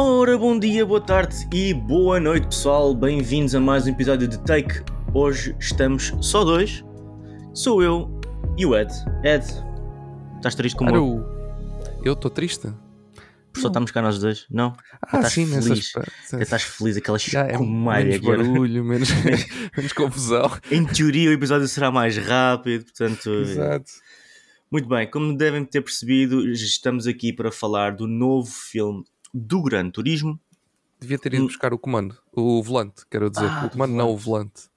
Ora, bom dia, boa tarde e boa noite, pessoal. Bem-vindos a mais um episódio de Take. Hoje estamos só dois. Sou eu e o Ed. Ed, estás triste como eu? Eu estou triste. Por só estamos cá nós dois? Não? Ah, estás sim, feliz. nessas... Estás feliz, aquela Já é menos barulho, menos, menos confusão. Em teoria, o episódio será mais rápido, portanto. Exato. Muito bem, como devem ter percebido, estamos aqui para falar do novo filme do Gran Turismo. Devia ter ido buscar o comando, o volante, quero dizer. Ah, o comando, do não o volante.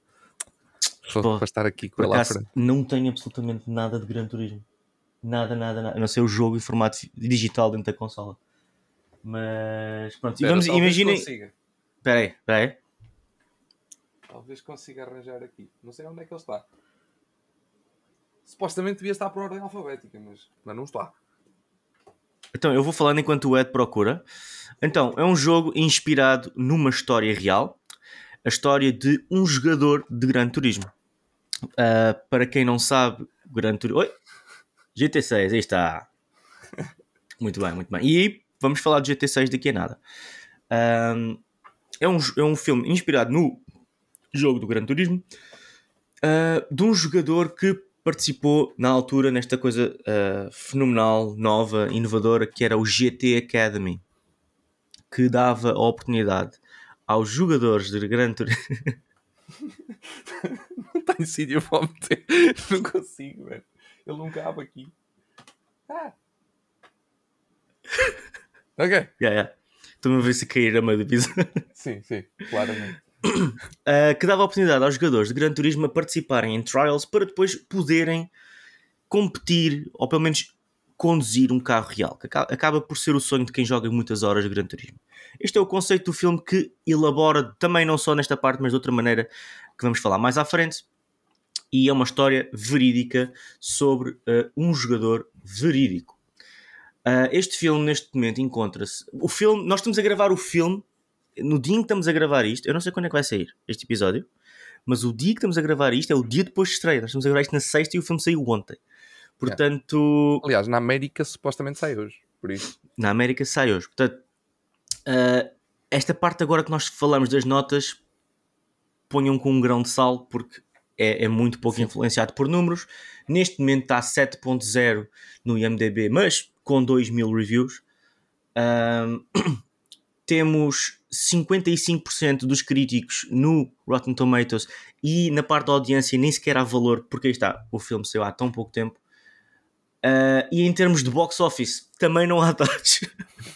Para, Pô, para estar aqui com ele à frente. não tenho absolutamente nada de Gran Turismo. Nada, nada, nada. A não ser o jogo em formato digital dentro da consola. Mas pronto, e vamos, imaginem. Espera aí, espera aí. Talvez consiga arranjar aqui. Não sei onde é que ele está. Supostamente devia estar por ordem alfabética, mas, mas não está. Então, eu vou falando enquanto o Ed procura. Então, é um jogo inspirado numa história real. A história de um jogador de Gran Turismo. Ah, para quem não sabe, Gran Turismo... Oi! GT6, aí está. Muito bem, muito bem. E vamos falar de GT6 daqui a nada. É, um, é um filme inspirado no jogo do Gran Turismo. ah, de um jogador que participou na altura nesta coisa ah, fenomenal, nova, inovadora, que era o GT Academy, que dava a oportunidade aos jogadores de Gran Turismo. Não tenho sítio para meter. Não consigo, velho. Ele não cabe aqui. Ah. Ok. yeah, yeah. Estou-me a ver se cair a meio do episódio. Sim, sim, claramente. Uh, que dava oportunidade aos jogadores de Gran Turismo a participarem em trials para depois poderem competir ou pelo menos conduzir um carro real, que aca- acaba por ser o sonho de quem joga muitas horas de Gran Turismo. Este é o conceito do filme que elabora também não só nesta parte, mas de outra maneira que vamos falar mais à frente. E é uma história verídica sobre uh, um jogador verídico. Uh, este filme, neste momento, encontra-se. O filme, nós estamos a gravar o filme no dia em que estamos a gravar isto. Eu não sei quando é que vai sair este episódio, mas o dia que estamos a gravar isto é o dia depois de estreia. Nós estamos a gravar isto na sexta e o filme saiu ontem. Portanto, Aliás, na América supostamente sai hoje. Por isso. na América sai hoje. Portanto, uh, esta parte agora que nós falamos das notas, ponham com um grão de sal, porque é, é muito pouco influenciado por números. Neste momento está 7.0 no IMDB, mas com 2 mil reviews. Um, temos 55% dos críticos no Rotten Tomatoes e na parte da audiência nem sequer há valor, porque aí está, o filme saiu há tão pouco tempo. Uh, e em termos de box office, também não há dados.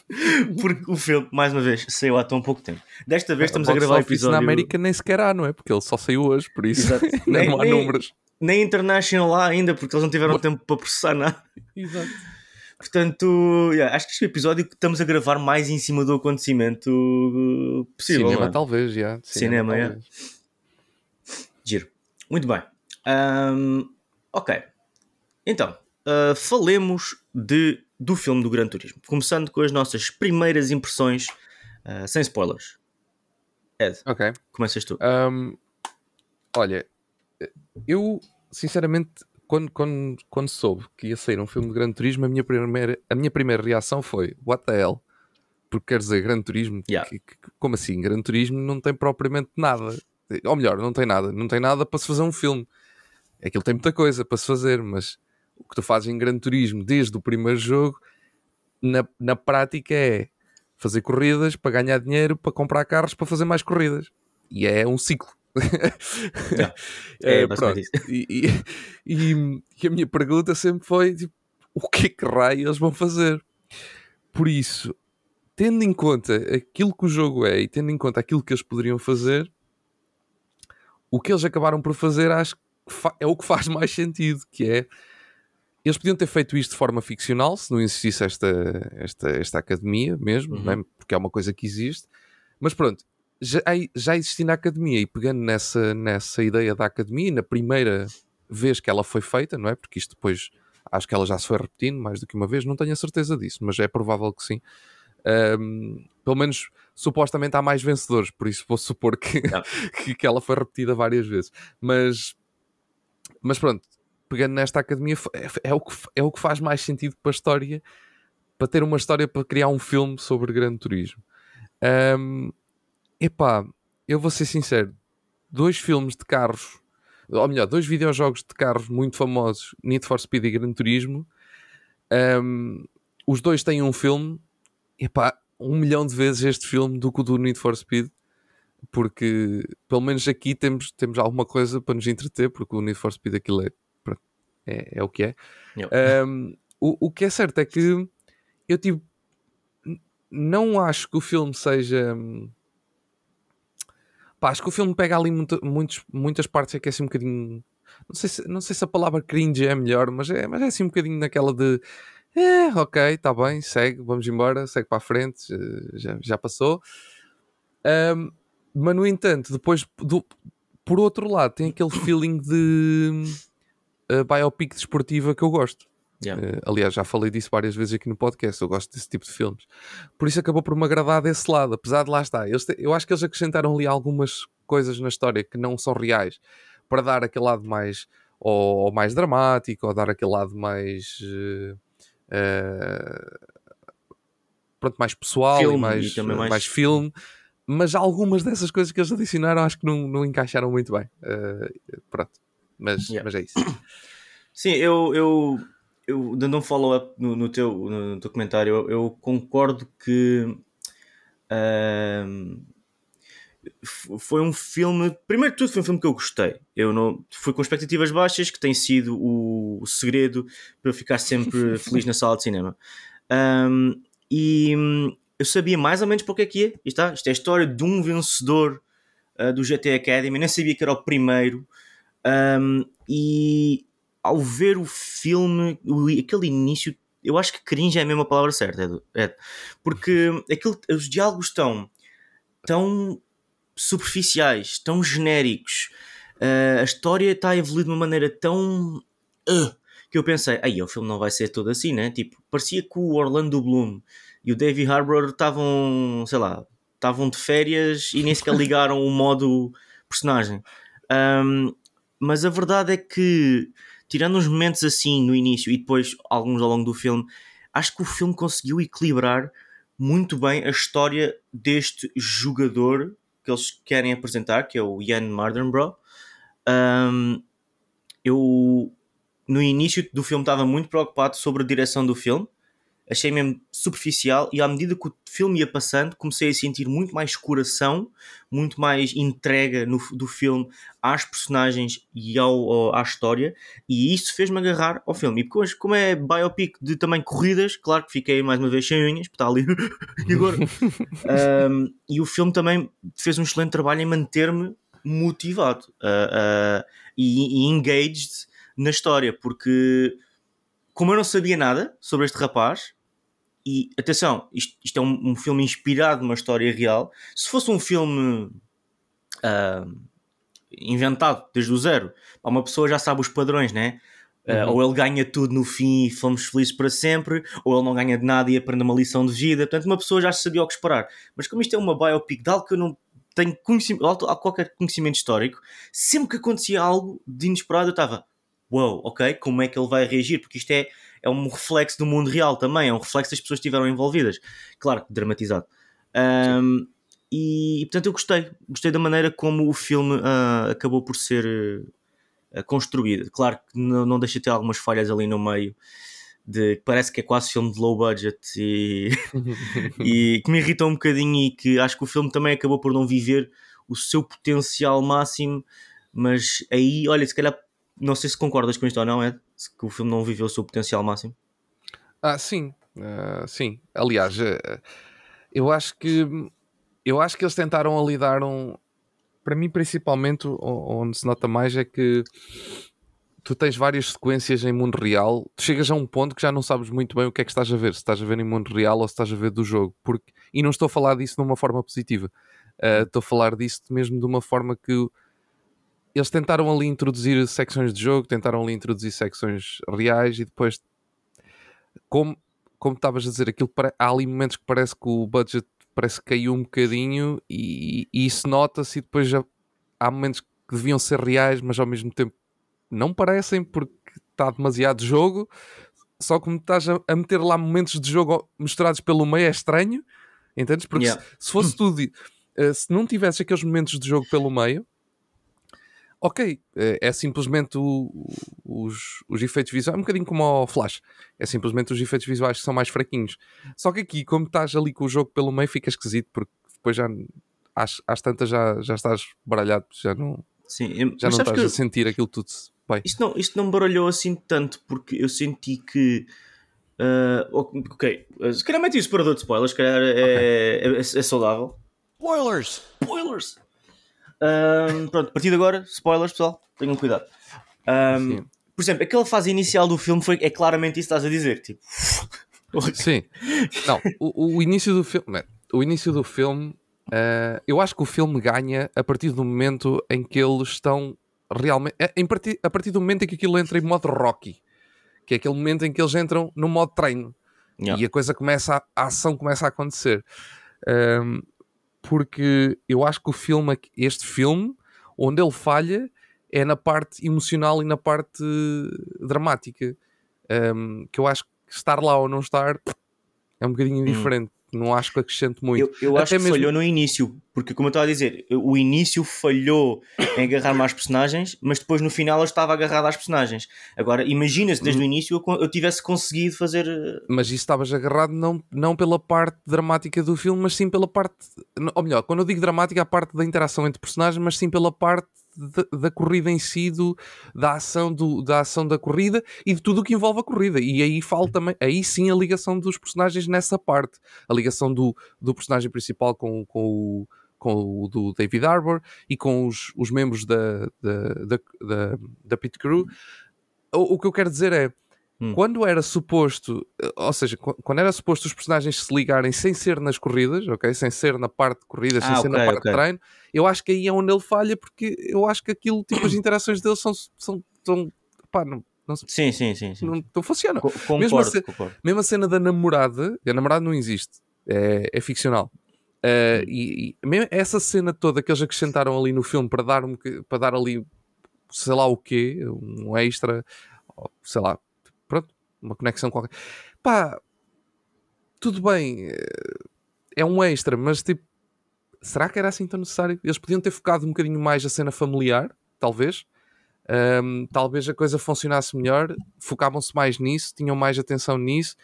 porque o filme, mais uma vez, saiu há tão pouco tempo. Desta vez estamos a Box gravar o episódio. na América nem sequer há, não é? Porque ele só saiu hoje, por isso Exato. não Nem- há nem- números. Nem International lá ainda, porque eles não tiveram Boa. tempo para processar nada. Exato. Portanto, yeah, acho que este é o episódio que estamos a gravar mais em cima do acontecimento uh, possível. Cinema não é? talvez, já. Cinema, é. talvez. Giro. Muito bem. Ahm, ok. Então, ah, falemos de, do filme do Gran Turismo. Começando com as nossas primeiras impressões, ah, sem spoilers. Ed, Ok. começas tu. Ahm, olha, eu sinceramente, quando, quando, quando soube que ia sair um filme de Gran Turismo, a minha primeira, a minha primeira reação foi: What the hell? Porque quer dizer, Gran Turismo, Yeah. que- que- como assim? Gran Turismo não tem propriamente nada. Ou melhor, não tem nada. Não tem nada para se fazer um filme. Aquilo tem muita coisa para se fazer, mas o que tu fazes em Gran Turismo desde o primeiro jogo, na, na prática é fazer corridas para ganhar dinheiro, para comprar carros, para fazer mais corridas. E é um ciclo. É É, pronto. E, e- e- a minha pergunta sempre foi: tipo, o que é que raio eles vão fazer? Por isso, tendo em conta aquilo que o jogo é e tendo em conta aquilo que eles poderiam fazer, o que eles acabaram por fazer acho que é o que faz mais sentido, que é eles podiam ter feito isto de forma ficcional se não existisse esta, esta, esta academia mesmo, Uhum. não é? porque é uma coisa que existe, mas pronto, já, já existia na academia e pegando nessa, nessa ideia da academia, na primeira vez que ela foi feita, não é? Porque isto depois acho que ela já se foi repetindo mais do que uma vez, não tenho a certeza disso, mas é provável que sim. Ahm, pelo menos supostamente há mais vencedores, por isso vou supor que, que, que ela foi repetida várias vezes. Mas, mas pronto, pegando nesta academia, é, é o que, é o que faz mais sentido para a história, para ter uma história para criar um filme sobre Gran Turismo. Um, epá, eu vou ser sincero, dois filmes de carros, ou melhor, dois videojogos de carros muito famosos, Need for Speed e Gran Turismo, um, os dois têm um filme, epá, um milhão de vezes este filme do que o do Need for Speed, porque pelo menos aqui temos, temos alguma coisa para nos entreter, porque o Need for Speed aquilo é, é, é o que é. Um, o, o que é certo é que eu tipo não acho que o filme seja pá, acho que o filme pega ali muito, muitos, muitas partes é que é assim um bocadinho não sei, se, não sei se a palavra cringe é melhor, mas é, mas é assim um bocadinho naquela de é, ok, está bem, segue, vamos embora, segue para a frente, já, já passou. Um, mas no entanto, depois do, por outro lado, tem aquele feeling de uh, biopic desportiva que eu gosto. Yeah. Uh, aliás, já falei disso várias vezes aqui no podcast. Eu gosto desse tipo de filmes, por isso acabou por me agradar desse lado. Apesar de lá estar, eles, eu acho que eles acrescentaram ali algumas coisas na história que não são reais para dar aquele lado mais ou, ou mais dramático, ou dar aquele lado mais uh, pronto, mais pessoal filme, e mais, e mais... mais filme mas algumas dessas coisas que eles adicionaram acho que não, não encaixaram muito bem. Uh, pronto, mas, yeah. mas é isso. Sim, eu, eu, eu dando um follow-up no, no, teu, no, teu comentário, eu, eu concordo que uh, foi um filme. Primeiro de tudo, foi um filme que eu gostei. Eu não fui com expectativas baixas, que tem sido o, o segredo para eu ficar sempre feliz na sala de cinema. Um, e eu sabia mais ou menos para o que é que ia. Isto, está, isto é a história de um vencedor uh, do GT Academy, nem sabia que era o primeiro. Um, e ao ver o filme, o, aquele início, eu acho que cringe é a mesma palavra certa, é, porque aquele, os diálogos estão tão superficiais, tão genéricos, uh, a história está a evoluir de uma maneira tão. Uh, que eu pensei, aí o filme não vai ser todo assim, né? Tipo, parecia que o Orlando Bloom e o David Harbour estavam, sei lá, estavam de férias e nem sequer ligaram o modo personagem. Um, mas a verdade é que, tirando uns momentos assim no início e depois alguns ao longo do filme, acho que o filme conseguiu equilibrar muito bem a história deste jogador que eles querem apresentar, que é o Ian Mardenborough. Um, eu, no início do filme, estava muito preocupado sobre a direção do filme achei mesmo superficial e à medida que o filme ia passando comecei a sentir muito mais coração, muito mais entrega no, do filme às personagens e ao, ao à história e isso fez-me agarrar ao filme. E como é biopic de também corridas, claro que fiquei mais uma vez sem unhas, está ali e agora. um, e o filme também fez um excelente trabalho em manter-me motivado uh, uh, e, e engaged na história, porque como eu não sabia nada sobre este rapaz, e atenção, isto, isto é um, um, filme inspirado numa história real. Se fosse um filme uh, inventado desde o zero, uma pessoa já sabe os padrões, né? Uh, Ou ele ganha tudo no fim e fomos felizes para sempre, ou ele não ganha de nada e aprende uma lição de vida. Portanto, uma pessoa já sabia o que esperar. Mas como isto é uma biopic de algo que eu não tenho conhecimento, qualquer conhecimento histórico, sempre que acontecia algo de inesperado, eu estava, uau, wow, ok, como é que ele vai reagir? Porque isto é é um reflexo do mundo real também, é um reflexo das pessoas que estiveram envolvidas. Claro, dramatizado. Um, e, e, portanto eu gostei, gostei da maneira como o filme uh, acabou por ser uh, construído. Claro que não, não deixa de ter algumas falhas ali no meio, de parece que é quase filme de low budget e, e que me irritou um bocadinho e que acho que o filme também acabou por não viver o seu potencial máximo, mas aí, olha, se calhar não sei se concordas com isto ou não, Ed, que o filme não viveu o seu potencial máximo. Ah, sim, uh, sim. Aliás, uh, eu acho que eu acho que eles tentaram ali dar um. Para mim, principalmente, onde se nota mais é que tu tens várias sequências em mundo real, tu chegas a um ponto que já não sabes muito bem o que é que estás a ver, se estás a ver em mundo real ou se estás a ver do jogo. Porque... E não estou a falar disso de uma forma positiva, uh, estou a falar disso mesmo de uma forma que eles tentaram ali introduzir secções de jogo, tentaram ali introduzir secções reais e depois, como como estavas a dizer, aquilo há ali momentos que parece que o budget parece que caiu um bocadinho e, e isso nota-se e depois já há momentos que deviam ser reais, mas ao mesmo tempo não parecem porque está demasiado jogo. Só como estás a, a meter lá momentos de jogo misturados pelo meio é estranho Entendes? Porque Yeah. se, se fosse tudo. eh, se não tivesse aqueles momentos de jogo pelo meio, ok, eh, é simplesmente o- os, os efeitos visuais, é um bocadinho como ao Flash, é simplesmente os efeitos visuais que são mais fraquinhos. Só que aqui, como estás ali com o jogo pelo meio, fica esquisito, porque depois já às, às tantas já, já estás baralhado, já não, Sim, eu- já não estás que a sentir aquilo tudo bem. isto, não, isto não me baralhou assim tanto, porque eu senti que. ah, ok, se calhar mete o separador de spoilers, se calhar é, é, é saudável. Spoilers! Spoilers! Ahm, pronto, a partir de agora, spoilers, pessoal, tenham cuidado. Sim. por exemplo, aquela fase inicial do filme foi, é claramente isso que estás a dizer. Tipo, Sim. Não, o, o início do filme. né, O início do filme. eh, eu acho que o filme ganha a partir do momento em que eles estão realmente. eh, Em a partir do momento em que aquilo entra em modo Rocky. Que é aquele momento em que eles entram no modo treino. Yeah. E a coisa começa. A, a ação começa a acontecer. Ahm, porque eu acho que o filme, este filme, onde ele falha, é na parte emocional e na parte dramática. Ahm, que eu acho que estar lá ou não estar é um bocadinho indiferente. Não acho que acrescente muito. eu, eu acho Até que mesmo- falhou no início, porque como eu estava a dizer, o início falhou em agarrar mais personagens, mas depois no final eu estava agarrado às personagens. Agora, imagina se desde o Hum. início eu, eu tivesse conseguido fazer. eh, Mas isso estavas agarrado não, não pela parte dramática do filme, mas sim pela parte. Ou melhor, quando eu digo dramática, a parte da interação entre personagens, mas sim pela parte da, da corrida em si, do, da, ação do, da ação da corrida e de tudo o que envolve a corrida. E aí falo também, aí sim a ligação dos personagens nessa parte. A ligação do, do personagem principal com, com o. Com o do David Harbour e com os, os membros da, da, da, da, da Pit Crew, o, o que eu quero dizer é Hum. quando era suposto, eh, ou seja, qu- quando era suposto os personagens se ligarem sem ser nas corridas, ok? Sem ser na parte de corridas, sem Ah, ser na parte ok. de treino, eu acho que aí é onde ele falha, porque eu acho que aquilo, tipo, as interações dele são, são, são pá, não, não, Sim, sim, sim. sim. não, não funcionam. Co- Mesmo Concordo, assim- concordo. Mesmo a cena da namorada, a namorada não existe, é, é ficcional. Eh, e, e mesmo essa cena toda que eles acrescentaram ali no filme para dar, um, para dar ali, sei lá o quê, um extra, sei lá, uma conexão qualquer. Pá, tudo bem, eh, é um extra, mas tipo, será que era assim tão necessário? Eles podiam ter focado um bocadinho mais a cena familiar, talvez. Ahm, talvez a coisa funcionasse melhor, focavam-se mais nisso, tinham mais atenção nisso,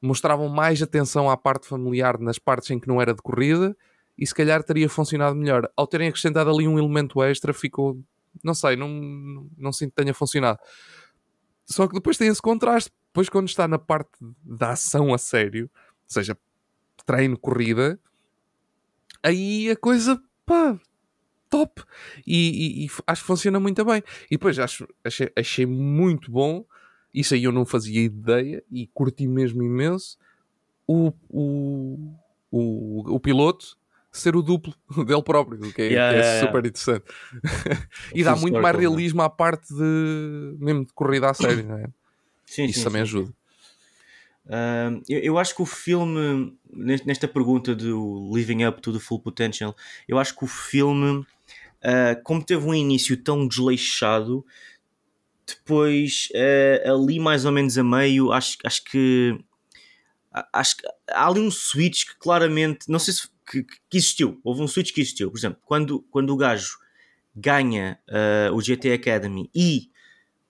mostravam mais atenção à parte familiar nas partes em que não era de corrida e se calhar teria funcionado melhor. Ao terem acrescentado ali um elemento extra, ficou, não sei, não, não, não sinto que tenha funcionado. Só que depois tem esse contraste. Depois, quando está na parte da ação a sério, ou seja, treino, corrida, aí a coisa, pá, top. E, e- e acho que funciona muito bem. E depois acho, achei, achei muito bom. Isso aí eu não fazia ideia e curti mesmo imenso. O, o, o, o piloto ser o duplo dele próprio, o que é, Yeah, que é yeah, super interessante. e dá muito mais realismo à parte de mesmo de corrida a sério, não é? Sim, Isso sim, também sim. ajuda. Um, eu, eu acho que o filme, nest- nesta pergunta do Living Up to the Full Potential, eu acho que o filme, uh, como teve um início tão desleixado, depois uh, ali mais ou menos a meio, acho, acho que acho que há ali um switch que claramente, não sei se que, que existiu, houve um switch que existiu. Por exemplo, quando, quando o gajo ganha uh, o GT Academy e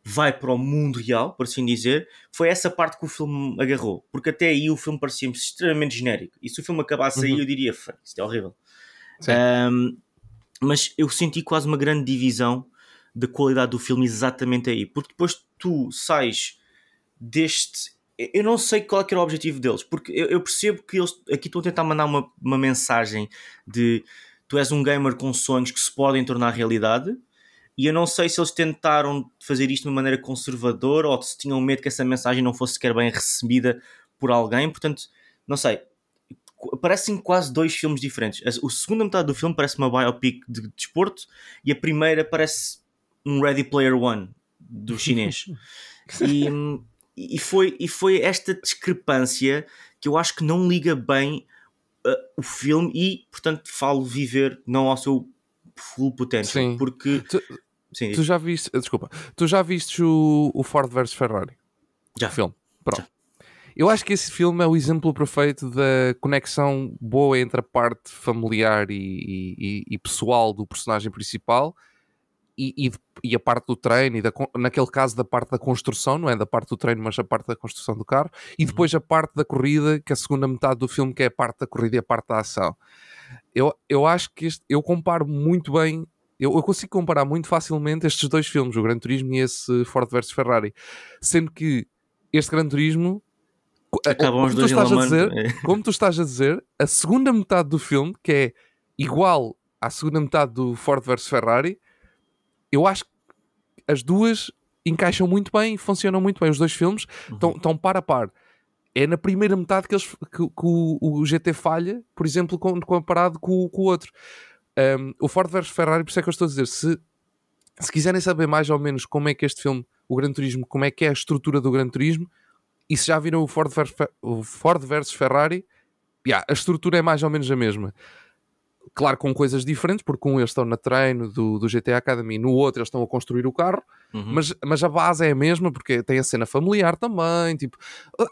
vai para o mundo real, por assim dizer, foi essa parte que o filme agarrou. Porque até aí o filme parecia-me extremamente genérico. E se o filme acabasse aí, Uhum. eu diria, "Fuck, isto é horrível. Um, mas eu senti quase uma grande divisão da qualidade do filme exatamente aí. Porque depois tu sais deste. Eu- não sei qual é era o objetivo deles, porque eu, eu percebo que eles aqui estão a tentar mandar uma, uma mensagem de tu és um gamer com sonhos que se podem tornar realidade, e eu não sei se eles tentaram fazer isto de uma maneira conservadora ou se tinham medo que essa mensagem não fosse sequer bem recebida por alguém, portanto, não sei. Parecem quase dois filmes diferentes. A a segunda metade do filme parece uma biopic de desporto e a primeira parece um Ready Player One do chinês. e, e, foi, e foi esta discrepância que eu acho que não liga bem uh, o filme e, portanto, falo viver não ao seu full potential. Sim. Porque. Tu- Sim, Tu já viste, desculpa, tu já viste o, o Ford vs Ferrari? Já. O filme. Pronto. Eu acho que esse filme é o exemplo perfeito da conexão boa entre a parte familiar e, e, e pessoal do personagem principal e, e, a parte do treino, e da, naquele caso da parte da construção, não é da parte do treino, mas a parte da construção do carro, e uhum. depois a parte da corrida, que é a segunda metade do filme, que é a parte da corrida e a parte da ação. Eu, eu acho que este, eu comparo muito bem eu, eu, consigo comparar muito facilmente estes dois filmes, o Gran Turismo e esse Ford versus Ferrari, sendo que este Gran Turismo Acabam os dois estás a dizer, é. como tu estás a dizer, a segunda metade do filme, que é igual à segunda metade do Ford versus Ferrari, eu acho que as duas encaixam muito bem, funcionam muito bem. Os dois filmes estão, uhum. par a par. É na primeira metade que, eles, que, que o, o, GT falha, por exemplo, comparado com, com o outro. Um, o Ford vs Ferrari, por isso é que eu estou a dizer, se, se quiserem saber mais ou menos como é que este filme, o Gran Turismo, como é que é a estrutura do Gran Turismo, e se já viram o Ford vs, o Ford versus Ferrari, yeah, a estrutura é mais ou menos a mesma. Claro, com coisas diferentes, porque um eles estão na treino do, do GTA Academy, no outro eles estão a construir o carro, uhum. mas, mas a base é a mesma, porque tem a cena familiar também, tipo, a,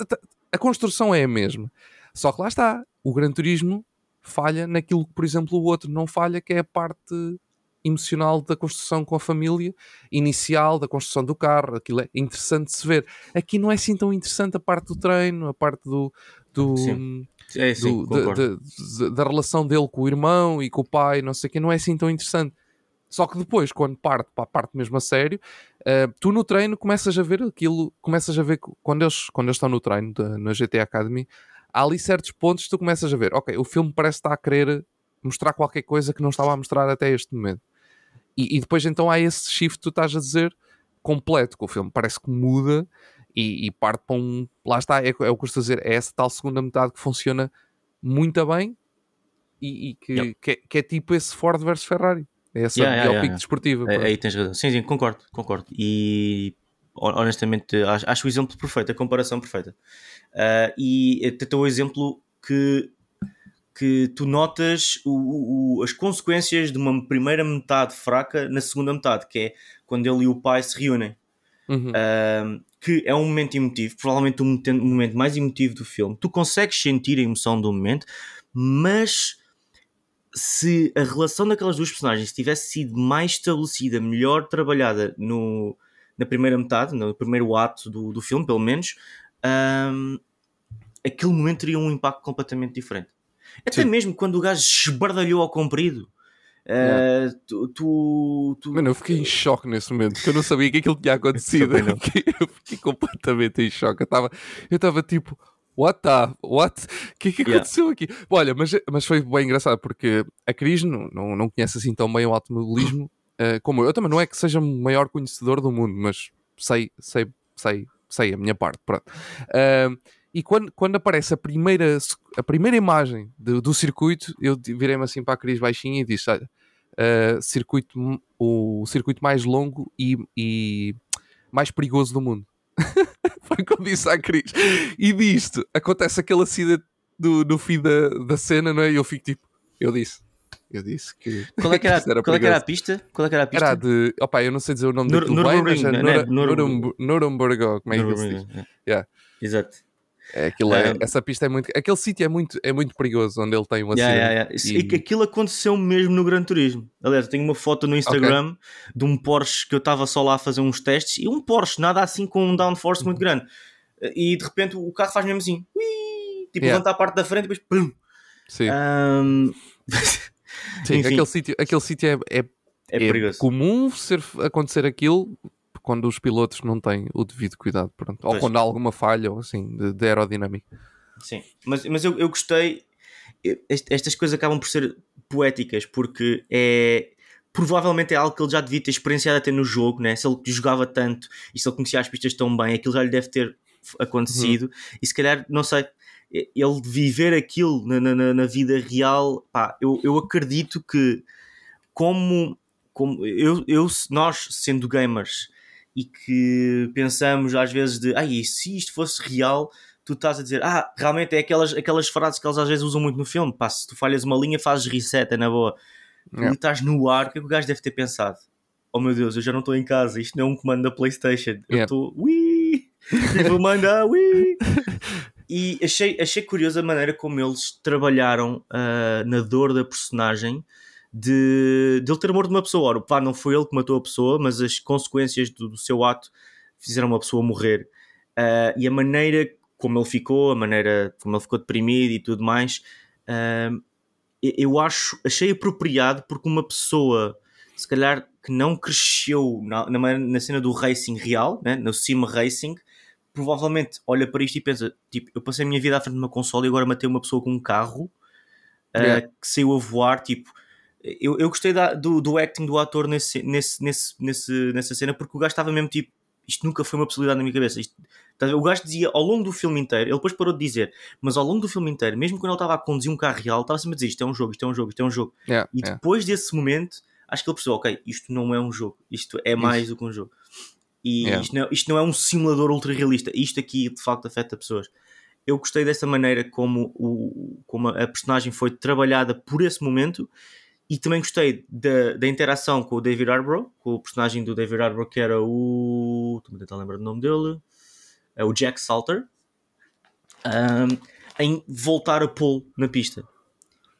a construção é a mesma. Só que lá está, o Gran Turismo falha naquilo que, por exemplo, o outro não falha, que é a parte emocional da construção com a família, inicial da construção do carro, aquilo é interessante de se ver. Aqui não é assim tão interessante a parte do treino, a parte do, do, sim. É, sim, do da, relação dele com o irmão e com o pai, não sei o que, não é assim tão interessante. Só que depois, quando parte para a parte mesmo a sério, uh, tu no treino começas a ver aquilo, começas a ver quando eles, quando eles estão no treino da, na GT Academy, há ali certos pontos que tu começas a ver, ok, o filme parece estar a querer mostrar qualquer coisa que não estava a mostrar até este momento. E, e depois então há esse shift que tu estás a dizer completo, que o filme parece que muda e, e parte para um. Lá está, é, é o que eu estou a dizer, é essa tal segunda metade que funciona muito bem e, e que, yep. que, é, que, é, tipo esse Ford versus Ferrari. É essa yeah, yeah, yeah, desportiva. É, aí tens razão. Sim, sim, concordo, concordo. E honestamente acho, acho o exemplo perfeito, a comparação perfeita. Uh, e até o exemplo que, que tu notas o, o, as consequências de uma primeira metade fraca na segunda metade, que é quando ele e o pai se reúnem. Uhum. Uh, que é um momento emotivo, provavelmente o momento mais emotivo do filme. Tu consegues sentir a emoção do momento, mas se a relação daquelas duas personagens tivesse sido mais estabelecida, melhor trabalhada no, na primeira metade, no primeiro ato do, do filme, pelo menos, um, aquele momento teria um impacto completamente diferente. Até Sim. mesmo quando o gajo esbardalhou ao comprido. Uh, tu, tu, tu, Mano, eu fiquei em choque nesse momento, porque eu não sabia que aquilo tinha acontecido. Eu fiquei, eu fiquei completamente em choque. Eu estava tipo, what the, what? O que é que aconteceu yeah. aqui? Olha, mas, mas foi bem engraçado, porque a Cris não, não, não conhece assim tão bem o automobilismo uh, como eu. Eu também não é que seja o maior conhecedor do mundo, mas sei, sei, sei, sei a minha parte, pronto. Uh, e quando, quando aparece a primeira, a primeira imagem do, do circuito, eu virei-me assim para a Cris baixinha e disse: Olha, uh, circuito, o circuito mais longo e, e mais perigoso do mundo. Foi como disse à Cris. E disto, acontece aquele acidente do, no fim da, da cena, não é? E eu fico tipo, eu disse. Eu disse que. Qual é que era, era, qual é que era a pista? Qual é que era a pista? Era de. Opa, eu não sei dizer o nome Nur, daquilo bem, mas é Nuremberg, Nuremberg, como é que se diz? Yeah. Exato. É, aquilo é, essa pista é muito. Aquele sítio é muito, é muito perigoso onde ele tem um acidente. Yeah, yeah, yeah. E... Aquilo aconteceu mesmo no Gran Turismo. Aliás, tenho uma foto no Instagram okay. de um Porsche que eu estava só lá a fazer uns testes e um Porsche, nada assim com um downforce muito grande. E de repente o carro faz mesmo assim, ui, tipo, levanta a parte da frente e depois pum. Sim. Um... Sim, aquele sítio, aquele sítio é, é, é, é comum ser, acontecer aquilo quando os pilotos não têm o devido cuidado, pronto. ou quando há alguma falha ou assim de, de aerodinâmica. Sim, mas, mas eu, eu gostei. Estas coisas acabam por ser poéticas porque é provavelmente é algo que ele já devia ter experienciado até no jogo, né? se ele jogava tanto e se ele conhecia as pistas tão bem, aquilo já lhe deve ter acontecido. Uhum. E se calhar, não sei, ele viver aquilo na, na, na vida real, pá, eu, eu acredito que, como, como eu, eu, nós sendo gamers, e que pensamos às vezes de ai, se isto fosse real, tu estás a dizer, ah, realmente é aquelas, aquelas frases que eles às vezes usam muito no filme, pá, se tu falhas uma linha fazes reset, é na boa. Yeah. E estás no ar, o que é que o gajo deve ter pensado? Oh meu Deus, eu já não estou em casa, isto não é um comando da Playstation, eu estou, ui, vou mandar, ui. E achei, achei curiosa a maneira como eles trabalharam uh, na dor da personagem de, de ele ter morto uma pessoa. Ora, pá, não foi ele que matou a pessoa, mas as consequências do, do seu ato fizeram uma pessoa morrer. Uh, e a maneira como ele ficou, a maneira como ele ficou deprimido e tudo mais, uh, eu acho, achei apropriado porque uma pessoa, se calhar, que não cresceu na, na, na cena do racing real, né, no sim racing, provavelmente olha para isto e pensa: tipo, eu passei a minha vida à frente de uma console e agora matei uma pessoa com um carro uh, que saiu a voar. Tipo, eu, eu gostei da, do, do acting do ator nesse, nesse, nesse, nesse, nessa cena porque o gajo estava mesmo tipo isto nunca foi uma possibilidade na minha cabeça. Isto, o gajo dizia ao longo do filme inteiro, ele depois parou de dizer, mas ao longo do filme inteiro, mesmo quando ele estava a conduzir um carro real, estava sempre a dizer isto é um jogo, isto é um jogo, isto é um jogo. Yeah, e depois yeah. desse momento, acho que ele percebeu, ok, isto não é um jogo, isto é mais do que um jogo. E yeah. isto, não, isto não é um simulador ultra realista, isto aqui de facto afeta pessoas. Eu gostei dessa maneira como, o, como a personagem foi trabalhada por esse momento e também gostei da, da interação com o David Arborough, com o personagem do David Arborough que era o. Estou-me a tentar lembrar do nome dele. É o Jack Salter. Um, em voltar a pô na pista.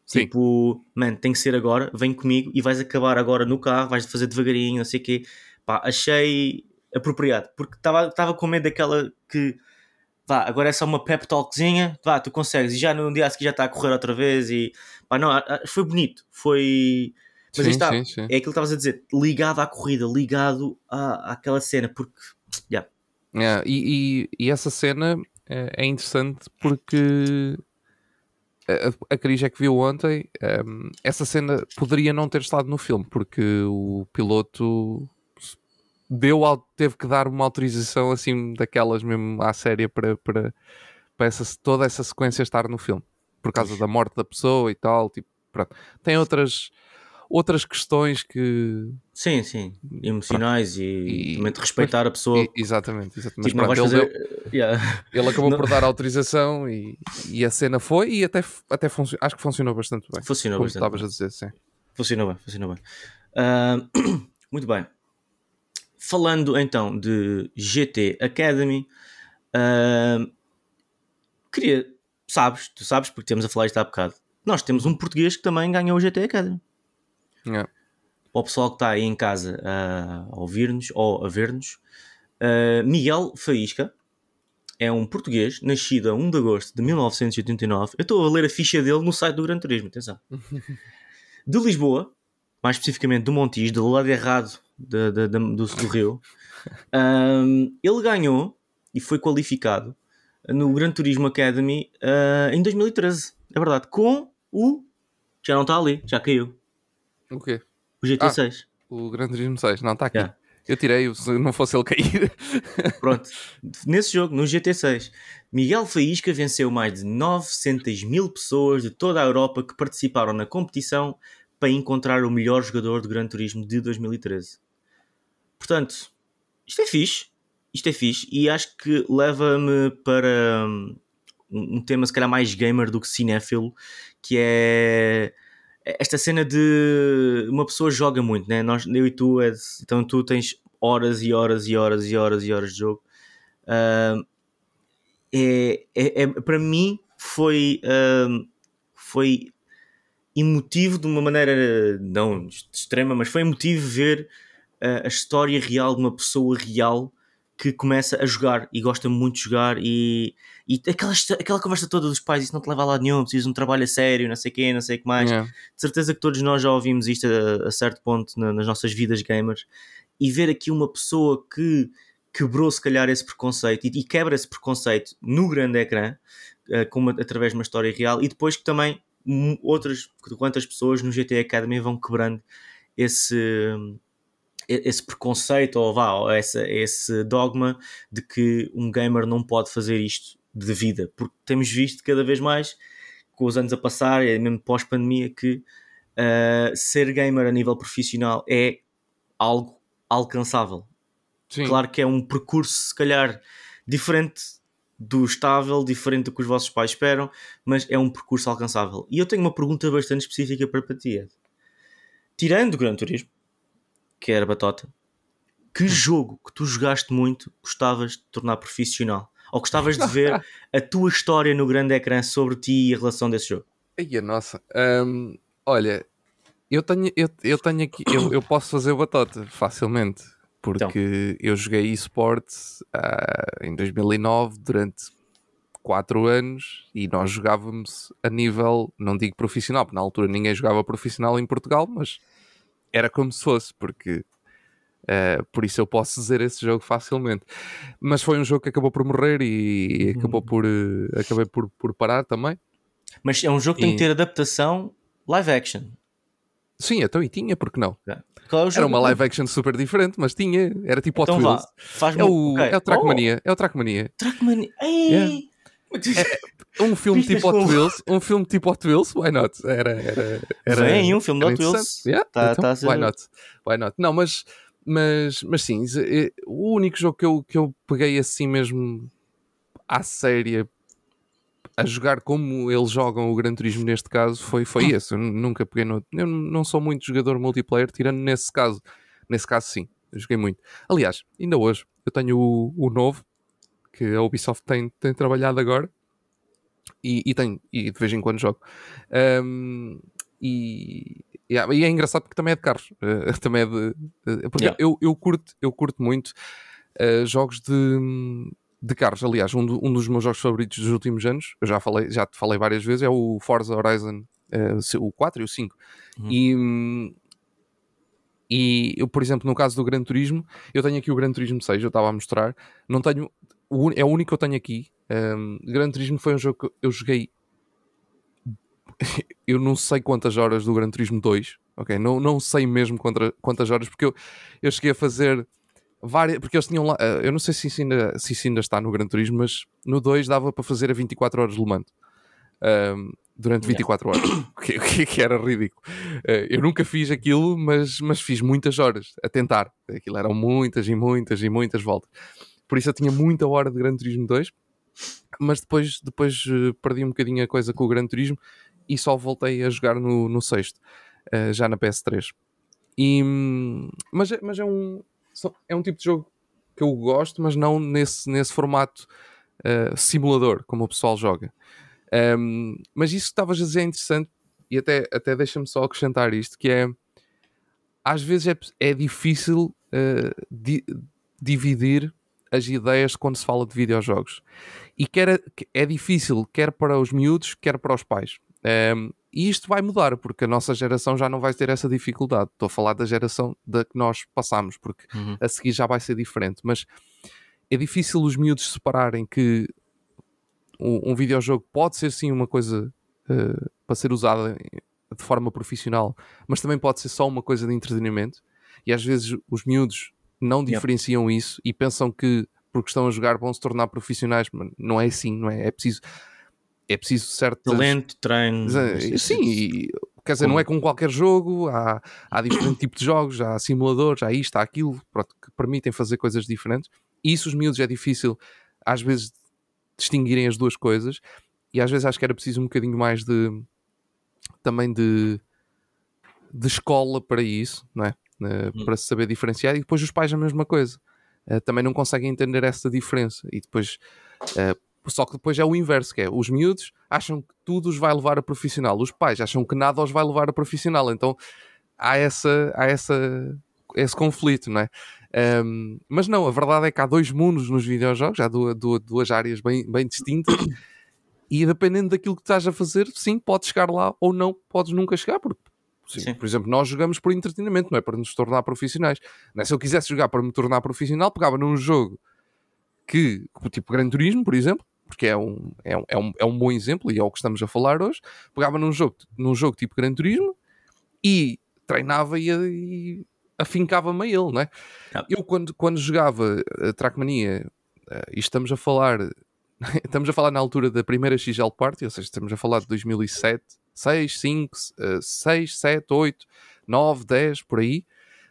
Sim. Tipo, man, tem que ser agora, vem comigo e vais acabar agora no carro, vais fazer devagarinho, não sei o quê. Pá, achei apropriado, porque estava com medo daquela que vá, agora é só uma pep talkzinha, vá, tu consegues, e já no dia a seguir já está a correr outra vez e pá, não, foi bonito, foi. Mas sim, está, sim, sim. é aquilo que estavas a dizer, ligado à corrida, ligado à, àquela cena, porque. Yeah. Yeah, e, e, e essa cena é, é interessante porque a, a Cris é que viu ontem, um, ehm, essa cena poderia não ter estado no filme, porque o piloto deu, teve que dar uma autorização assim daquelas mesmo à séria para, para, para essa, toda essa sequência estar no filme. Por causa da morte da pessoa e tal, tipo, pronto. Tem outras outras questões que sim, sim, emocionais e, e também de respeitar mas, a pessoa. E, exatamente, exatamente. Tipo, pronto, ele, fazer... deu, yeah. ele acabou não. por dar autorização e, e a cena foi e até, até funcionou, acho que funcionou bastante bem. Funcionou como bastante. estavas a dizer, sim. Funcionou bem, funcionou bem. Uh, muito bem falando então de GT Academy, uh, queria, sabes, tu sabes, porque temos a falar isto há bocado, nós temos um português que também ganhou o GT Academy. Yeah. Para o pessoal que está aí em casa uh, a ouvir-nos ou a ver-nos, uh, Miguel Faísca é um português nascido a 1 de agosto de 1989. Eu estou a ler a ficha dele no site do Gran Turismo, atenção. de Lisboa, mais especificamente do Montijo, do lado errado de, de, de, do, do Rio. Um, ele ganhou e foi qualificado no Gran Turismo Academy uh, em 2013, é verdade, com o. Já não está ali, já caiu. O quê? O GT6. Ah, o Gran Turismo 6, não está aqui. Yeah. Eu tirei, se não fosse ele cair. Pronto, nesse jogo, no GT6, Miguel Faísca venceu mais de 900 mil pessoas de toda a Europa que participaram na competição para encontrar o melhor jogador do Gran Turismo de 2013. Portanto, isto é fixe. Isto é fixe. E acho que leva-me para um, um tema, se calhar, mais gamer do que cinéfilo, que é esta cena de uma pessoa joga muito, né? Nós, eu e tu, Ed, então tu tens horas e horas e horas e horas e horas de jogo. Uh, é, é, é, para mim foi, uh, foi emotivo de uma maneira não extrema, mas foi emotivo ver a, história real de uma pessoa real que começa a jogar e gosta muito de jogar e, e aquela, aquela conversa toda dos pais, isso não te leva a lado nenhum, precisas de um trabalho a sério, não sei o quê, não sei o que mais. Yeah. De certeza que todos nós já ouvimos isto a, a certo ponto na, nas nossas vidas gamers e ver aqui uma pessoa que quebrou se calhar esse preconceito e, e quebra esse preconceito no grande ecrã uh, através de uma história real e depois que também outras quantas pessoas no GT Academy vão quebrando esse esse preconceito ou vá, ou essa, esse dogma de que um gamer não pode fazer isto de vida, porque temos visto cada vez mais com os anos a passar, é mesmo pós-pandemia, que uh, ser gamer a nível profissional é algo alcançável. Sim. Claro que é um percurso, se calhar, diferente do estável, diferente do que os vossos pais esperam, mas é um percurso alcançável. E eu tenho uma pergunta bastante específica para ti. Tirando o Gran Turismo, que era Batota, que hum. jogo que tu jogaste muito gostavas de tornar profissional? Ou gostavas de ver a tua história no grande ecrã sobre ti e a relação desse jogo? Ai, nossa. Um, olha, eu tenho, eu, eu tenho aqui, eu, eu posso fazer batota facilmente, porque então. eu joguei esportes uh, em 2009 durante 4 anos e nós jogávamos a nível, não digo profissional, porque na altura ninguém jogava profissional em Portugal, mas era como se fosse, porque uh, por isso eu posso dizer esse jogo facilmente. Mas foi um jogo que acabou por morrer e, e acabou uhum. por, uh, acabei por, por parar também. Mas é um jogo que e... tem que ter adaptação live action. Sim, então e tinha, porque não? É era uma live action super diferente, mas tinha, era tipo então Hot Wheels. Vá, é, o, okay. é o Trackmania, oh. é o Trackmania. Trackmania, yeah. É, um filme tipo Hot Wheels, um filme tipo Hot Wheels, why not? Era, era, era Vem um filme de Hot Wheels. Yeah, tá, então, tá ser... why not? Why not? Não, mas, mas, mas sim, eh, o único jogo que eu, que eu peguei assim mesmo à séria a jogar como eles jogam o Gran Turismo neste caso foi, foi esse. Eu nunca peguei no. Eu não sou muito jogador multiplayer, tirando nesse caso. Nesse caso, sim, eu joguei muito. Aliás, ainda hoje eu tenho o, o novo que a Ubisoft tem, tem trabalhado agora e, e, tenho, e de vez em quando jogo. Um, e, e é engraçado porque também é de carros. Uh, também é de. Uh, porque yeah. eu, eu, curto, eu curto muito uh, jogos de de carros. Aliás, um, do, um, dos meus jogos favoritos dos últimos anos, eu já falei, já te falei várias vezes, é o Forza Horizon, uh, o 4 e o 5. Uhum. E, e eu, por exemplo, no caso do Gran Turismo, eu tenho aqui o Gran Turismo 6, eu estava a mostrar, não tenho, o, é o único que eu tenho aqui. Um, Gran Turismo foi um jogo que eu joguei eu não sei quantas horas do Gran Turismo 2, ok? Não, não sei mesmo quantas, quantas horas, porque eu, eu cheguei a fazer várias, porque eles tinham lá, eh, eu não sei se isso, ainda, se isso ainda está no Gran Turismo, mas no 2 dava para fazer a 24 horas de Le Mans. Um, durante 24 horas, o que, que, era ridículo. Uh, eu nunca fiz aquilo, mas, mas fiz muitas horas a tentar. Aquilo eram muitas e muitas e muitas voltas. Por isso eu tinha muita hora de Gran Turismo 2, mas depois, depois uh, perdi um bocadinho a coisa com o Gran Turismo e só voltei a jogar no, no sexto, uh, já na PS3. E, mas, é, mas é um, é um tipo de jogo que eu gosto, mas não nesse, nesse formato uh, simulador, como o pessoal joga. Um, mas isso que estavas a dizer é interessante, e até, até deixa-me só acrescentar isto, que é às vezes é, é difícil uh, di, dividir as ideias quando se fala de videojogos. E quer, é difícil, quer para os miúdos, quer para os pais. Um, e isto vai mudar, porque a nossa geração já não vai ter essa dificuldade. Estou a falar da geração da que nós passamos, porque uhum. a seguir já vai ser diferente. Mas é difícil os miúdos separarem que um, um videojogo pode ser sim uma coisa uh, para ser usada de forma profissional, mas também pode ser só uma coisa de entretenimento. E às vezes os miúdos não diferenciam yep. isso e pensam que porque estão a jogar vão se tornar profissionais, mas não é assim, não é? É preciso é preciso certo talento, treino. Sim, e, quer dizer, não é com qualquer jogo, há, há diferentes tipos de jogos, há simuladores, há isto, há aquilo, pronto, que permitem fazer coisas diferentes. E isso, os miúdos, é difícil, às vezes, distinguirem as duas coisas, e às vezes acho que era preciso um bocadinho mais de também de, de escola para isso, não é? Uh, para se saber diferenciar, e depois os pais a mesma coisa. Uh, também não conseguem entender essa diferença, e depois uh, só que depois é o inverso, que é os miúdos acham que tudo os vai levar a profissional, os pais acham que nada os vai levar a profissional. Então há, essa, há essa, esse conflito, não é? Um, mas não, a verdade é que há dois mundos nos videojogos, há duas, duas, duas áreas bem, bem distintas. e dependendo daquilo que estás a fazer, sim, podes chegar lá ou não, podes nunca chegar, porque Sim. Sim. Por exemplo, nós jogamos por entretenimento, não é para nos tornar profissionais. É? Se eu quisesse jogar para me tornar profissional, pegava num jogo que, tipo Gran Turismo, por exemplo, porque é um, é, um, é, um, é um bom exemplo e é o que estamos a falar hoje. Pegava num jogo, num jogo tipo Gran Turismo e treinava e, e afincava-me a ele, não é? Eu, quando, quando jogava a Trackmania, uh, e estamos a falar, estamos a falar na altura da primeira XL Party, ou seja, estamos a falar de 2007, 6, 5, uh, 6, 7, 8, 9, 10, por aí,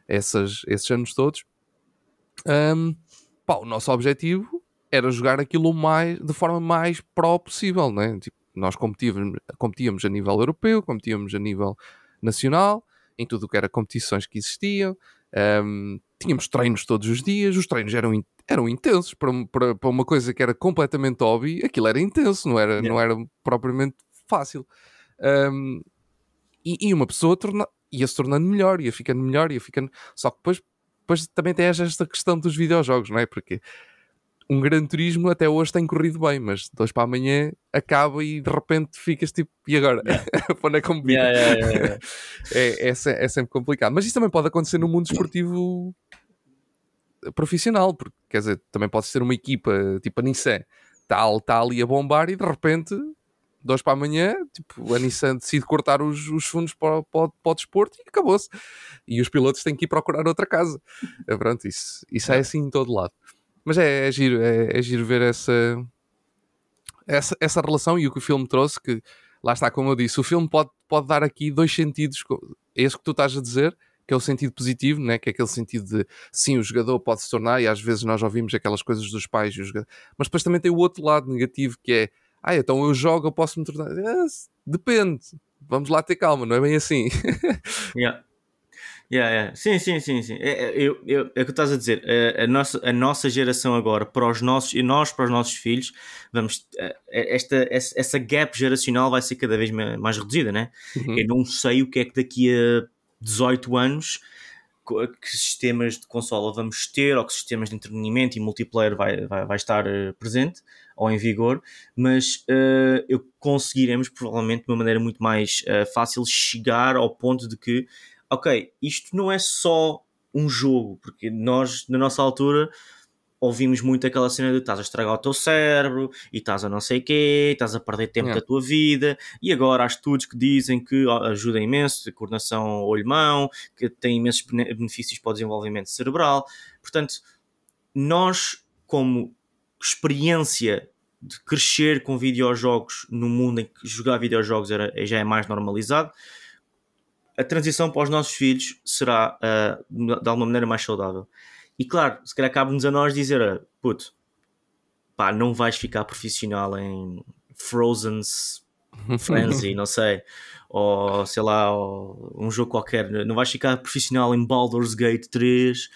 essas, esses anos todos. Um, pá, o nosso objetivo era jogar aquilo mais, de forma mais pró possível, né? Tipo, nós competíamos, competíamos a nível europeu, competíamos a nível nacional, em tudo o que era competições que existiam, Um, tínhamos treinos todos os dias, os treinos eram, eram intensos para, para, para uma coisa que era completamente hobby, aquilo era intenso, não era, yeah. não era propriamente fácil. Um, e, e, uma pessoa torna, ia se tornando melhor, ia ficando melhor, ia ficando. Só que depois, depois também tem esta questão dos videojogos, não é? Porque um Gran Turismo até hoje tem corrido bem, mas dois para amanhã acaba e de repente ficas tipo, e agora? Yeah. É yeah, yeah, yeah, é, é, é, sempre complicado. Mas isso também pode acontecer no mundo esportivo profissional, porque quer dizer, também pode ser uma equipa tipo a Nissan, está tá ali a bombar e de repente, dois para amanhã, tipo, a Nissan decide cortar os, os fundos para, para, para o desporto e acabou-se. E os pilotos têm que ir procurar outra casa. É, pronto, isso, isso é assim em todo lado. Mas é, é giro, é, é giro ver essa, essa, essa relação e o que o filme trouxe, que lá está, como eu disse, o filme pode, pode dar aqui dois sentidos, é esse que tu estás a dizer, que é o sentido positivo, né? que é aquele sentido de sim, o jogador pode se tornar, e às vezes nós ouvimos aquelas coisas dos pais, mas depois também tem o outro lado negativo que é ah, então eu jogo, eu posso me tornar. Ah, depende, vamos lá ter calma, não é bem assim. yeah. Yeah, yeah. Sim, sim, sim, sim. É, é, eu, eu, é o que estás a dizer. A, a, nossa, a nossa geração agora, para os nossos, e nós para os nossos filhos, vamos, esta, essa gap geracional vai ser cada vez mais reduzida, né? Uhum. Eu não sei o que é que daqui a 18 anos que sistemas de consola vamos ter ou que sistemas de entretenimento e multiplayer vai, vai, vai estar eh, presente ou em vigor, mas uh, eu conseguiremos provavelmente de uma maneira muito mais uh, fácil chegar ao ponto de que ok, isto não é só um jogo, porque nós, na nossa altura, ouvimos muito aquela cena de estás a estragar o teu cérebro e estás a não sei quê, estás a perder tempo yeah. da tua vida, e agora há estudos que dizem que ajuda imenso a coordenação olho-mão, que tem imensos benefícios para o desenvolvimento cerebral. Portanto, nós, como experiência de crescer com videojogos no mundo em que jogar videojogos era, já é mais normalizado, a transição para os nossos filhos será uh, de alguma maneira mais saudável. E claro, se calhar cabe-nos a nós dizer, uh, puto, pá, não vais ficar profissional em Frozen's Frenzy, não sei, ou sei lá, ou um jogo qualquer, não vais ficar profissional em Baldur's Gate 3.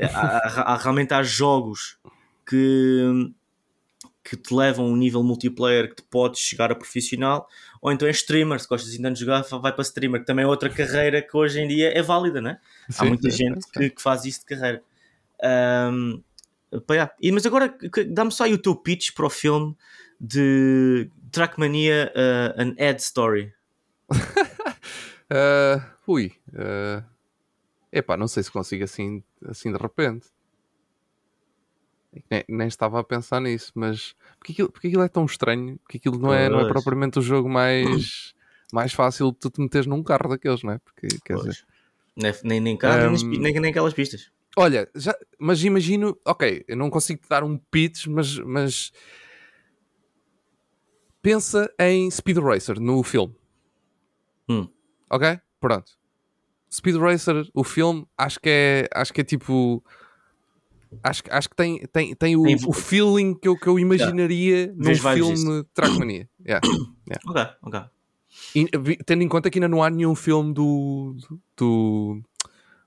há, há, há, realmente há jogos que que te levam a um nível multiplayer que te podes chegar a profissional, ou então é streamer, se gostas ainda de jogar, vai para streamer, que também é outra carreira que hoje em dia é válida, né? Sim, Há muita gente. Que, que, faz isso de carreira. Um, e, mas agora dá-me só aí o teu pitch para o filme de Trackmania uh, An Ad Story. uh, ui. Uh, epá, não sei se consigo assim, assim de repente. Nem, nem, estava a pensar nisso, mas porque aquilo, porque aquilo é tão estranho? Porque aquilo não é, não é propriamente o jogo mais, mais fácil de tu te meteres num carro daqueles, não é? Porque, quer dizer, nem, nem carro, um, nem, nem aquelas pistas. Olha, já, mas imagino, ok, eu não consigo te dar um pitch, mas, mas pensa em Speed Racer no filme. Hum. Ok? Pronto. Speed Racer, o filme, acho que é, acho que é tipo acho, acho que tem, tem, tem o, o feeling que eu, que eu imaginaria yeah. num filme Trackmania. Yeah. yeah. Ok, ok. E, tendo em conta que ainda não há nenhum filme do, do,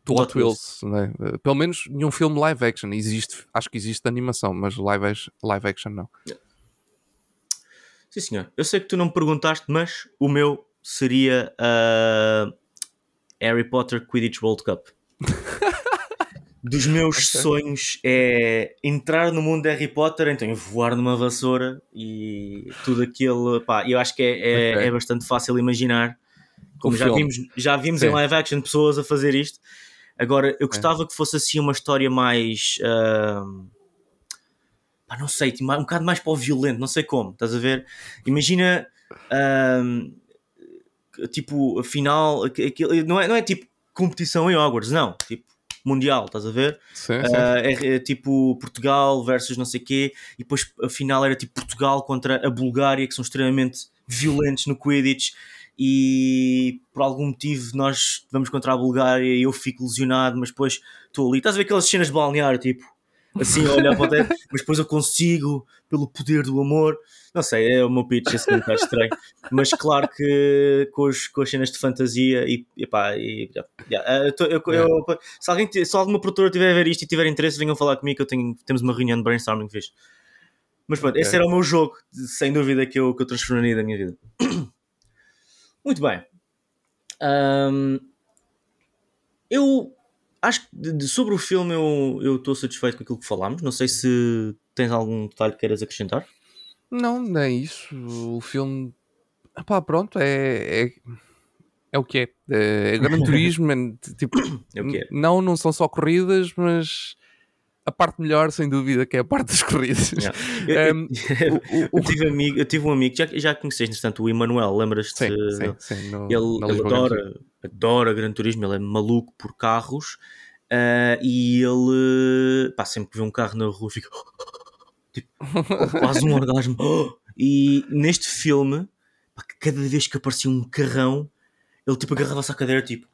do Hot Wheels, né? pelo menos nenhum filme live action. Existe, acho que existe animação, mas live, live action não. Sim, senhor. Eu sei que tu não me perguntaste, mas o meu seria uh, Harry Potter Quidditch World Cup. dos meus okay. sonhos é entrar no mundo de Harry Potter, então voar numa vassoura e tudo aquilo. Pá, eu acho que é, é, okay. é bastante fácil imaginar. Como já vimos, já vimos em live action pessoas a fazer isto. Agora, eu gostava é. que fosse assim uma história mais. Uh, pá, não sei, tipo, um bocado mais para o violento, não sei como, estás a ver? Imagina. Uh, tipo, afinal, aquilo, não, é, não é tipo competição em Hogwarts, não. Tipo, mundial, estás a ver? Sim, sim. Uh, é, é, tipo Portugal versus não sei quê, e depois a final era tipo Portugal contra a Bulgária, que são extremamente violentos no Quidditch, e por algum motivo nós vamos contra a Bulgária e eu fico lesionado, mas depois estou ali. Estás a ver aquelas cenas de balneário, tipo, assim a olhar para o teto, mas depois eu consigo, pelo poder do amor. Não sei, é o meu pitch, esse um bocado estranho. Mas claro que com, os, com as cenas de fantasia e, e pá, e, yeah, eu, eu, eu, se, alguém, se alguma produtora tiver a ver isto e tiver interesse, venham falar comigo que eu tenho, temos uma reunião de brainstorming fixe. Mas pronto, okay. esse era o meu jogo, sem dúvida, que eu, que eu transformaria da minha vida. Muito bem. Um, eu acho que sobre o filme eu estou satisfeito com aquilo que falámos. Não sei se tens algum detalhe que queiras acrescentar. Não, não é isso. O filme. Pá, pronto, é, é, é o que é. É, é Gran Turismo. tipo, é o que é. Não, não são só corridas, mas a parte melhor, sem dúvida, que é a parte das corridas. Yeah. Eu, um, eu, eu, tive amigo, eu tive um amigo, já, já conheceste, entretanto, o Emanuel, lembras-te? Sim, sim, sim, no, ele, ele adora, adora Gran Turismo, ele é maluco por carros uh, e ele, pá, sempre que vê um carro na rua fica tipo, quase um orgasmo. E neste filme, pá, cada vez que aparecia um carrão, ele tipo agarrava-se à cadeira, tipo,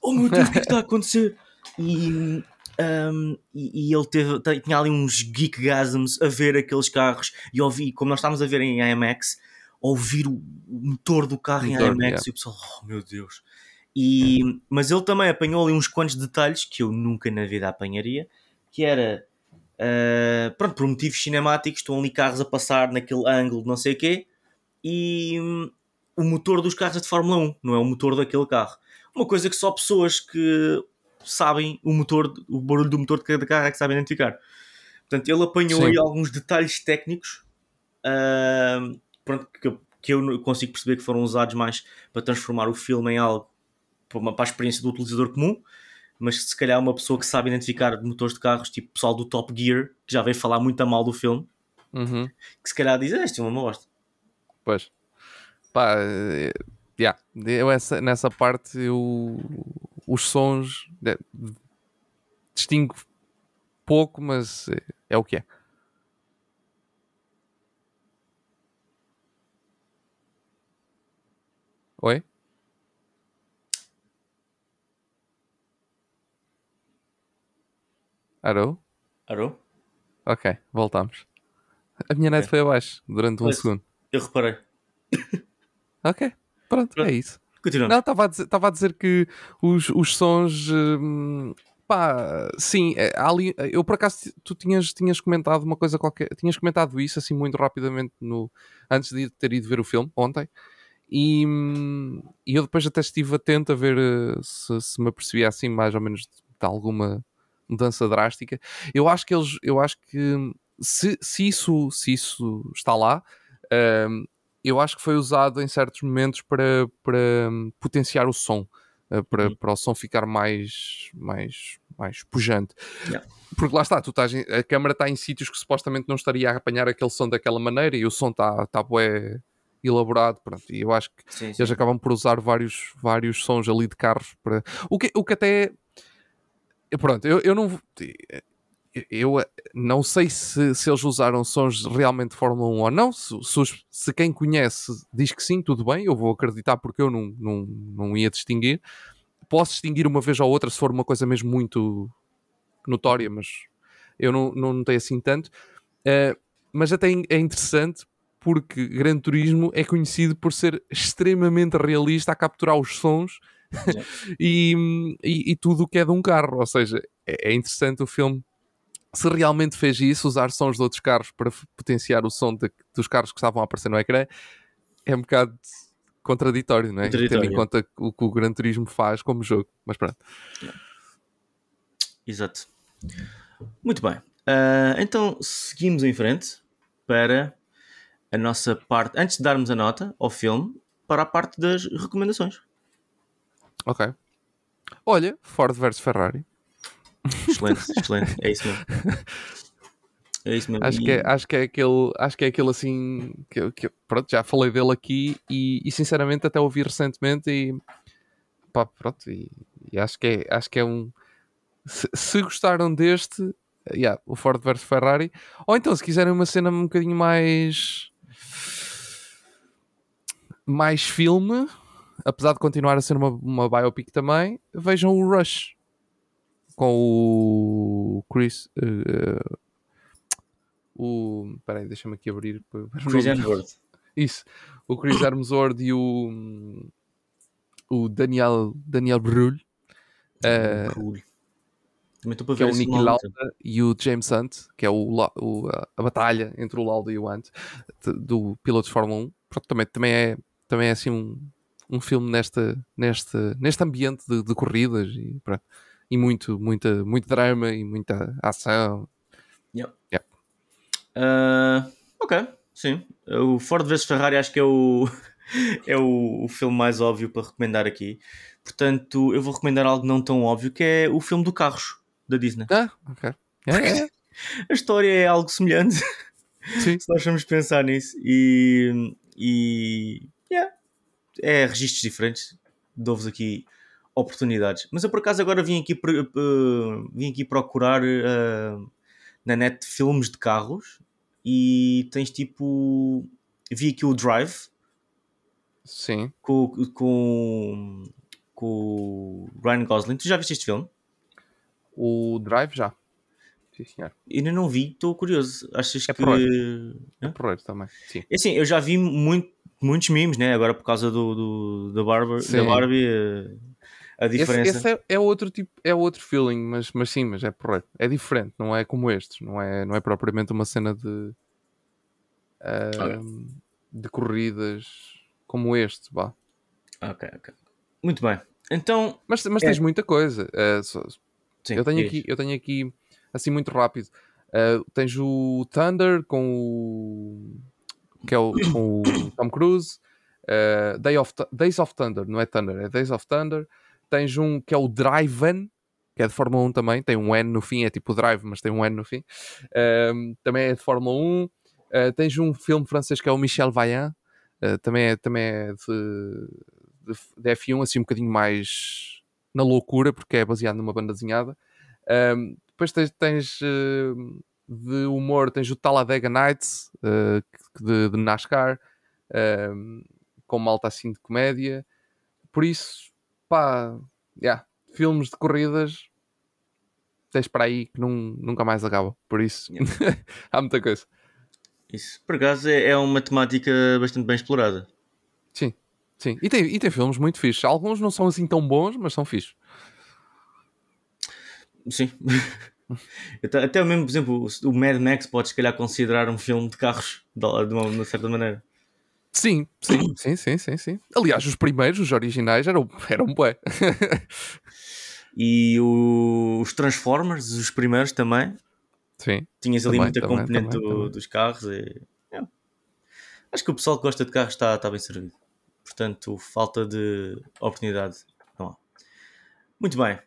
oh meu Deus, o que é que está a acontecer? E um, e, e, ele teve, tinha ali uns geekgasms a ver aqueles carros e ouvi, como nós estávamos a ver em IMAX, ouvir o, motor do carro motor, em IMAX yeah. e o pessoal, oh meu Deus. E, mas ele também apanhou ali uns quantos detalhes que eu nunca na vida apanharia, que era uh, pronto, por motivos cinemáticos, estão ali carros a passar naquele ângulo não sei o quê, e um, o motor dos carros é de Fórmula 1, não é o motor daquele carro. Uma coisa que só pessoas que sabem o motor, o barulho do motor de cada carro é que sabem identificar. Portanto, ele apanhou Sim. aí alguns detalhes técnicos uh, pronto, que, eu, que eu consigo perceber que foram usados mais para transformar o filme em algo para, uma, para a experiência do utilizador comum. Mas se calhar uma pessoa que sabe identificar motores de carros, tipo pessoal do Top Gear, que já veio falar muito a mal do filme, uhum. que se calhar diz: ah, Este é uma bosta. Pois, pá, eh, yeah. eu essa, nessa parte eu os sons é, distingo pouco, mas é, é o que é. Oi? Alô? Alô? Ok, voltamos. A minha net okay. foi abaixo durante um segundo. Eu reparei. ok, pronto, pronto. é isso. Continuando. Não, estava a dizer, a dizer que os, os sons. Hum, pá, sim, é, ali, eu por acaso tu tinhas, tinhas comentado uma coisa qualquer, tinhas comentado isso assim muito rapidamente no, antes de ter ido ver o filme ontem. E, hum, e eu depois até estive atento a ver eh, se, se me apercebia assim mais ou menos de, de alguma mudança drástica. Eu acho que eles, eu acho que se, se, isso, se isso está lá, um, eu acho que foi usado em certos momentos para, para hum, potenciar o som. Uh, para, uhum. para o som ficar mais, mais, mais pujante. Yeah. Porque lá está, tu estás, a câmera está em sítios que supostamente não estaria a apanhar aquele som daquela maneira e o som está, está bué elaborado. Pronto. E eu acho que sim, sim. eles acabam por usar vários, vários sons ali de carros para. O que, o que até. Pronto, eu, eu não eu não sei se, se eles usaram sons realmente de Fórmula 1 ou não. Se, se, se, quem conhece diz que sim, tudo bem, eu vou acreditar porque eu não, não, não ia distinguir. Posso distinguir uma vez ou outra se for uma coisa mesmo muito notória, mas eu não, não notei assim tanto. Uh, mas até é interessante porque Gran Turismo é conhecido por ser extremamente realista a capturar os sons e, e, e, tudo o que é de um carro. Ou seja, é, é interessante o filme se realmente fez isso, usar sons de outros carros para potenciar o som de, dos carros que estavam a aparecer no ecrã, é um bocado contraditório, não é? Contraditório. Tendo em conta o que o Gran Turismo faz como jogo. Mas pronto. Exato. Muito bem. Uh, então seguimos em frente para a nossa parte. Antes de darmos a nota ao filme, para a parte das recomendações. Ok. Olha, Ford versus Ferrari. Excelente, excelente. É isso mesmo. É isso mesmo. Acho, que é, acho, que é aquele, acho que é aquele assim que, que pronto, já falei dele aqui e, e sinceramente até ouvi recentemente e pá, pronto, e, e, acho, que é, acho que é um se, se gostaram deste, yeah, o Ford vs Ferrari, ou então se quiserem uma cena um bocadinho mais mais filme, apesar de continuar a ser uma, uma biopic também, vejam o Rush com o Chris. Uh, o. Peraí, deixa-me aqui abrir. Chris Hemsworth. Isso. O Chris Hemsworth e o. O Daniel, Daniel Brühl. Uh, Também estou para que é ver o Nicky. Lauda e o James Hunt, que é o, o- a, batalha entre o Lauda e o Hunt do piloto de Fórmula 1. Pronto, também, também, é, também é assim um, um filme nesta, nesta, neste ambiente de, de corridas e, pronto. E muito, muita, muito drama e muita ação. Ah, ok, sim. O Ford vs Ferrari acho que é o, é o, o filme mais óbvio para recomendar aqui. Portanto, eu vou recomendar algo não tão óbvio que é o filme do Carros da Disney. Ah, ok. É, é, A história é algo semelhante sim. se nós formos pensar nisso e, e yeah, é registros diferentes. Dou-vos aqui oportunidades. Mas eu por acaso agora vim aqui, eh, vim aqui procurar eh, na net filmes de carros e tens tipo. Vi aqui o Drive Sim. com, com, com o Ryan Gosling. Tu já viste este filme? O Drive já. Sim, senhor. Ainda não vi, estou curioso. Achas É que. É porreiro também. Sim. É Assim, eu já vi muito, muitos memes, né? Agora por causa do, do- da, Barbie, da Sim. Barbie, eh, a Esse, diferença. esse é, é outro tipo, é outro feeling, mas, mas sim, mas é porreiro. É diferente, não é como estes, não é, não é propriamente uma cena de ahm, de corridas como este, vá. Ok, ok. Muito bem. Então, Mas, mas É. tens muita coisa. eh, só- sim, eu tenho aqui, eu tenho aqui assim muito rápido. eh, tens o Thunder com o que é o, com o Tom Cruise, eh, Day of, Days of Thunder, não é Thunder, é Days of Thunder. Tens um que é o Drive-In, que é de Fórmula 1 também, tem um N no fim, é tipo Drive, mas tem um N no fim. Também é de Fórmula 1. Eh, tens um filme francês que é o Michel Vaillant, eh, também é, também é de, de, de F1, assim um bocadinho mais na loucura, porque é baseado numa banda desenhada. Depois tens, tens, eh, de humor, tens o Talladega Nights, que- de, de NASCAR, com malta assim de comédia. Por isso, pá, yeah, filmes de corridas tens para aí que nun- nunca mais acaba. Por isso, há muita coisa. Isso, por acaso, é, é uma temática bastante bem explorada. Sim, sim. E tem, e tem filmes muito fixos. Alguns não são assim tão bons, mas são fixos. Sim. Até, até mesmo, por exemplo, o Mad Max pode se calhar considerar um filme de carros, de uma, de uma certa maneira. Sim, sim, sim, sim, sim, sim. Aliás, os primeiros, os originais, eram, eram bué. E o- os Transformers, os primeiros também, sim. tinhas ali Também, muita também, componente também, do- dos carros. E, é. Acho que o pessoal que gosta de carros está, está bem servido. Portanto, falta de oportunidade não há. Muito bem.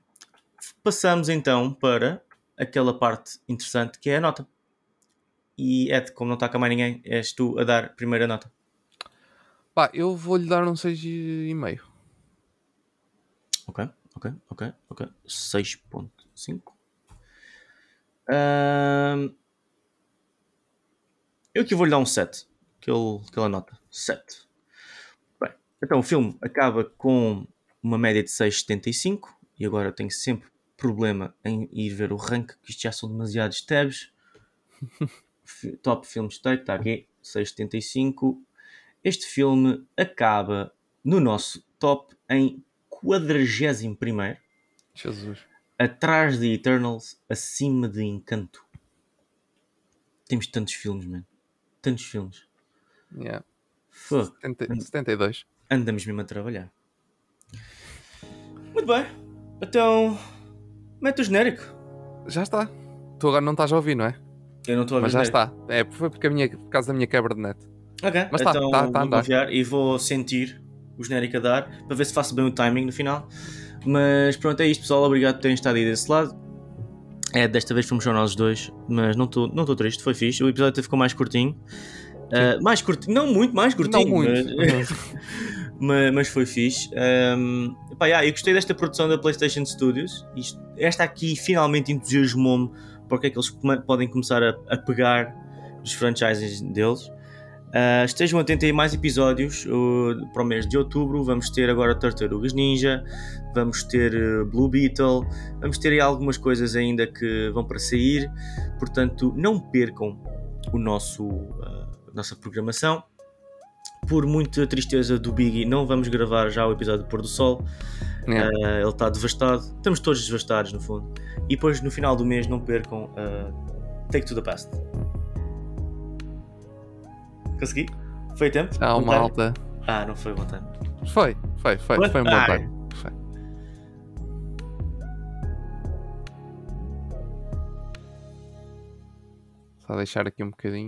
Passamos então para aquela parte interessante que é a nota. E Ed, como não está cá mais ninguém, és tu a dar primeira nota. Pá, eu vou-lhe dar um 6,5. Ok, ok, ok, ok. 6.5. Ahm, eu aqui vou-lhe dar um 7. Aquele, aquela nota. 7. Bem, então o filme acaba com uma média de 6,75. E agora tenho sempre problema em ir ver o rank, que isto já são demasiados tabs. Top Film State, está aqui. 6,75. Este filme acaba no nosso top em 41 Jesus. atrás de Eternals, acima de Encanto. Temos tantos filmes, man. Tantos filmes. Yeah. Fuck. 70 72. Andamos mesmo a trabalhar. Muito bem. Então, mete o genérico. Já está. Tu agora não estás a ouvir, não é? Eu não estou a ver Mas já genérico. está. É, foi porque a minha, por causa da minha quebra de net. Ok, Mas tá, então tá- tá vou confiar e vou sentir o genérico a dar para ver se faço bem o timing no final. Mas pronto, é isto, pessoal. Obrigado por terem estado aí desse lado. É, desta vez fomos só nós dois, mas não estou não tô triste, foi fixe. O episódio até ficou mais curtinho. Ah, mais curtinho, não muito, mais curtinho. Não muito. Mas, mas, mas foi fixe. Um, pá, yeah, eu gostei desta produção da PlayStation Studios. Isto- esta aqui finalmente entusiasmou-me porque é que eles podem começar a, a pegar os franchises deles. Uh, estejam atentos a mais episódios uh, para o mês de outubro. Vamos ter agora Tartarugas Ninja, vamos ter uh, Blue Beetle, vamos ter aí algumas coisas ainda que vão para sair. Portanto, não percam o nosso nossa programação. Por muita tristeza do Biggie, não vamos gravar já o episódio do Pôr do Sol. Yeah. ele está devastado. Estamos todos devastados, no fundo. E depois, no final do mês, não percam Take to the Past. Consegui? Foi tempo? Ah, uma alta. Ah, não foi vontade. Foi, foi, foi, What? foi um bom ah, time. Foi. Só deixar aqui um bocadinho.